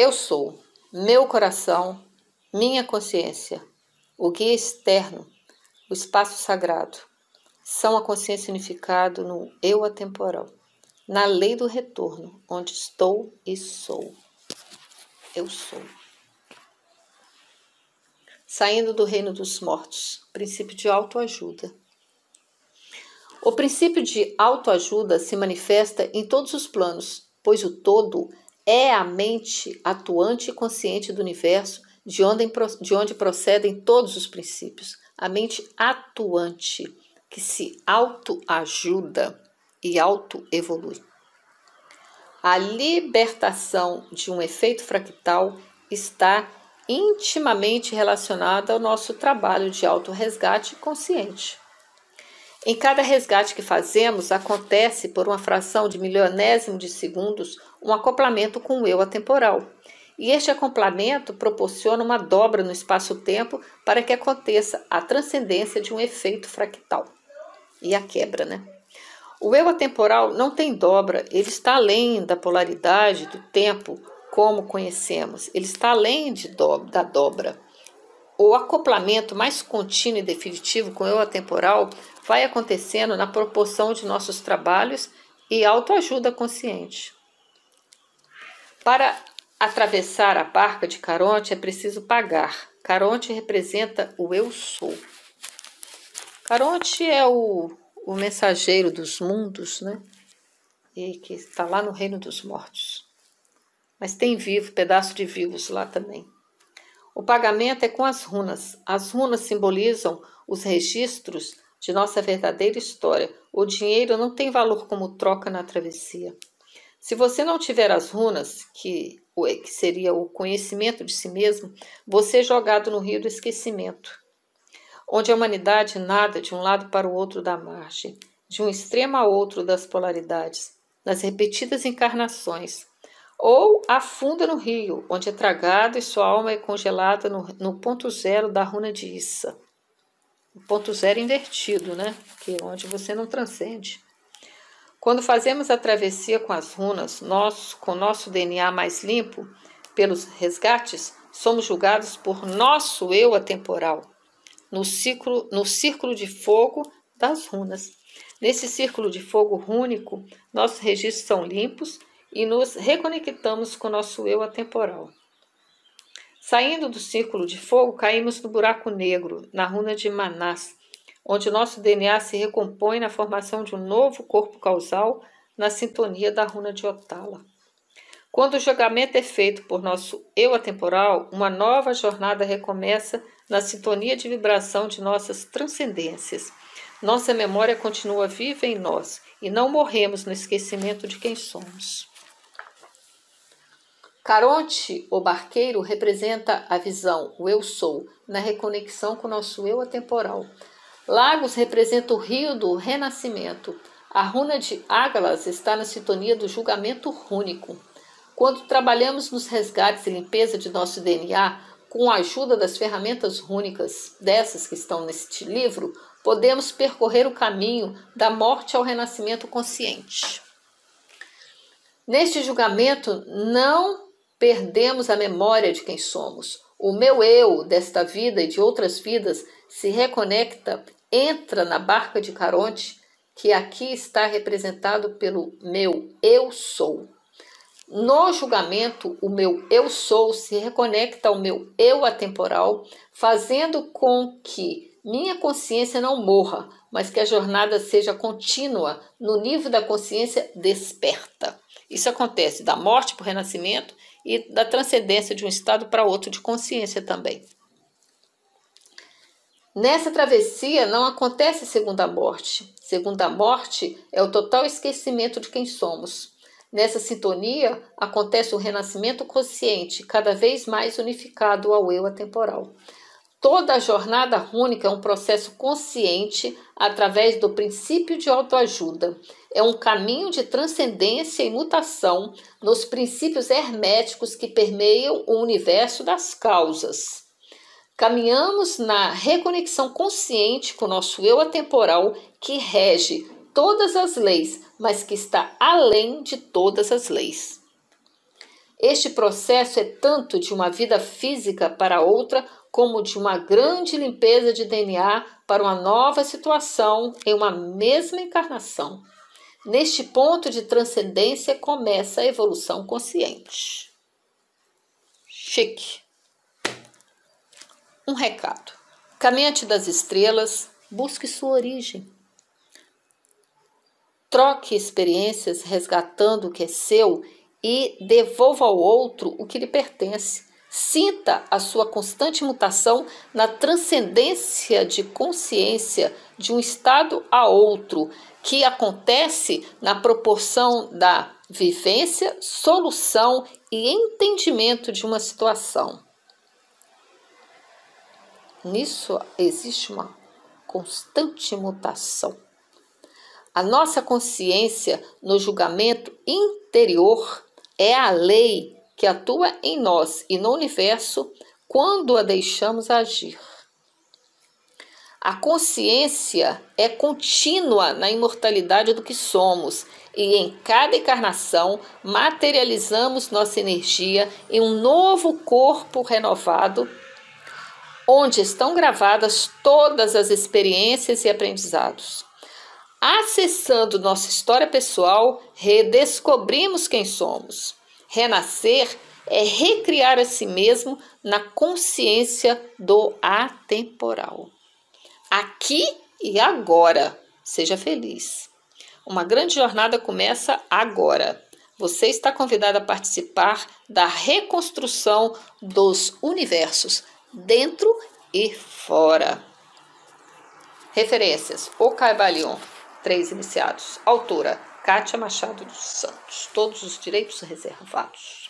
Eu sou, meu coração, minha consciência, o guia externo, o espaço sagrado, são a consciência unificado no eu atemporal, na lei do retorno, onde estou e sou. Eu sou. Saindo do reino dos mortos, princípio de autoajuda. O princípio de autoajuda se manifesta em todos os planos, pois o todo é a mente atuante e consciente do universo, de onde, de onde procedem todos os princípios. A mente atuante, que se autoajuda e autoevolui. A libertação de um efeito fractal está intimamente relacionada ao nosso trabalho de autorresgate consciente. Em cada resgate que fazemos, acontece por uma fração de milionésimo de segundos um acoplamento com o eu atemporal. E este acoplamento proporciona uma dobra no espaço-tempo para que aconteça a transcendência de um efeito fractal e a quebra, né? O eu atemporal não tem dobra, ele está além da polaridade do tempo como conhecemos, ele está além de do, da dobra. O acoplamento mais contínuo e definitivo com o eu atemporal vai acontecendo na proporção de nossos trabalhos e autoajuda consciente. Para atravessar a barca de Caronte é preciso pagar. Caronte representa o eu sou. Caronte é o, o mensageiro dos mundos, né? E que está lá no reino dos mortos. Mas tem vivo, pedaço de vivos lá também. O pagamento é com as runas. As runas simbolizam os registros de nossa verdadeira história. O dinheiro não tem valor como troca na travessia. Se você não tiver as runas, que, que seria o conhecimento de si mesmo, você é jogado no rio do esquecimento, onde a humanidade nada de um lado para o outro da margem, de um extremo a outro das polaridades, nas repetidas encarnações, ou afunda no rio, onde é tragado e sua alma é congelada no, no ponto zero da runa de Issa. O ponto zero invertido, né? Que é onde você não transcende. Quando fazemos a travessia com as runas, nós, com nosso DNA mais limpo, pelos resgates, somos julgados por nosso eu atemporal, no ciclo, no círculo de fogo das runas. Nesse círculo de fogo rúnico, nossos registros são limpos e nos reconectamos com nosso eu atemporal. Saindo do círculo de fogo, caímos no buraco negro, na runa de Manás, onde nosso DNA se recompõe na formação de um novo corpo causal na sintonia da runa de Otala. Quando o julgamento é feito por nosso eu atemporal, uma nova jornada recomeça na sintonia de vibração de nossas transcendências. Nossa memória continua viva em nós e não morremos no esquecimento de quem somos. Caronte, o barqueiro, representa a visão, o eu sou, na reconexão com o nosso eu atemporal. Lagos representa o rio do renascimento. A runa de Ágalas está na sintonia do julgamento rúnico. Quando trabalhamos nos resgates e limpeza de nosso DNA, com a ajuda das ferramentas rúnicas, dessas que estão neste livro, podemos percorrer o caminho da morte ao renascimento consciente. Neste julgamento, não Perdemos a memória de quem somos. O meu eu desta vida e de outras vidas se reconecta, entra na barca de Caronte, que aqui está representado pelo meu eu sou. No julgamento, o meu eu sou se reconecta ao meu eu atemporal, fazendo com que minha consciência não morra, mas que a jornada seja contínua no nível da consciência desperta. Isso acontece da morte para o renascimento e da transcendência de um estado para outro de consciência também. Nessa travessia não acontece segunda morte. Segunda morte é o total esquecimento de quem somos. Nessa sintonia acontece o renascimento consciente, cada vez mais unificado ao eu atemporal. Toda a jornada rúnica é um processo consciente através do princípio de autoajuda. É um caminho de transcendência e mutação nos princípios herméticos que permeiam o universo das causas. Caminhamos na reconexão consciente com o nosso eu atemporal que rege todas as leis, mas que está além de todas as leis. Este processo é tanto de uma vida física para outra, como de uma grande limpeza de DNA para uma nova situação em uma mesma encarnação. Neste ponto de transcendência começa a evolução consciente. Chique. Um recado. Caminhante das estrelas, busque sua origem. Troque experiências resgatando o que é seu e devolva ao outro o que lhe pertence. Sinta a sua constante mutação na transcendência de consciência de um estado a outro, que acontece na proporção da vivência, solução e entendimento de uma situação. Nisso existe uma constante mutação. A nossa consciência no julgamento interior é a lei que atua em nós e no universo quando a deixamos agir. A consciência é contínua na imortalidade do que somos e em cada encarnação materializamos nossa energia em um novo corpo renovado, onde estão gravadas todas as experiências e aprendizados. Acessando nossa história pessoal, redescobrimos quem somos. Renascer é recriar a si mesmo na consciência do atemporal. Aqui e agora. Seja feliz. Uma grande jornada começa agora. Você está convidado a participar da reconstrução dos universos, dentro e fora. Referências: O Caibalion, três iniciados. Autora: Kátia Machado dos Santos. Todos os direitos reservados.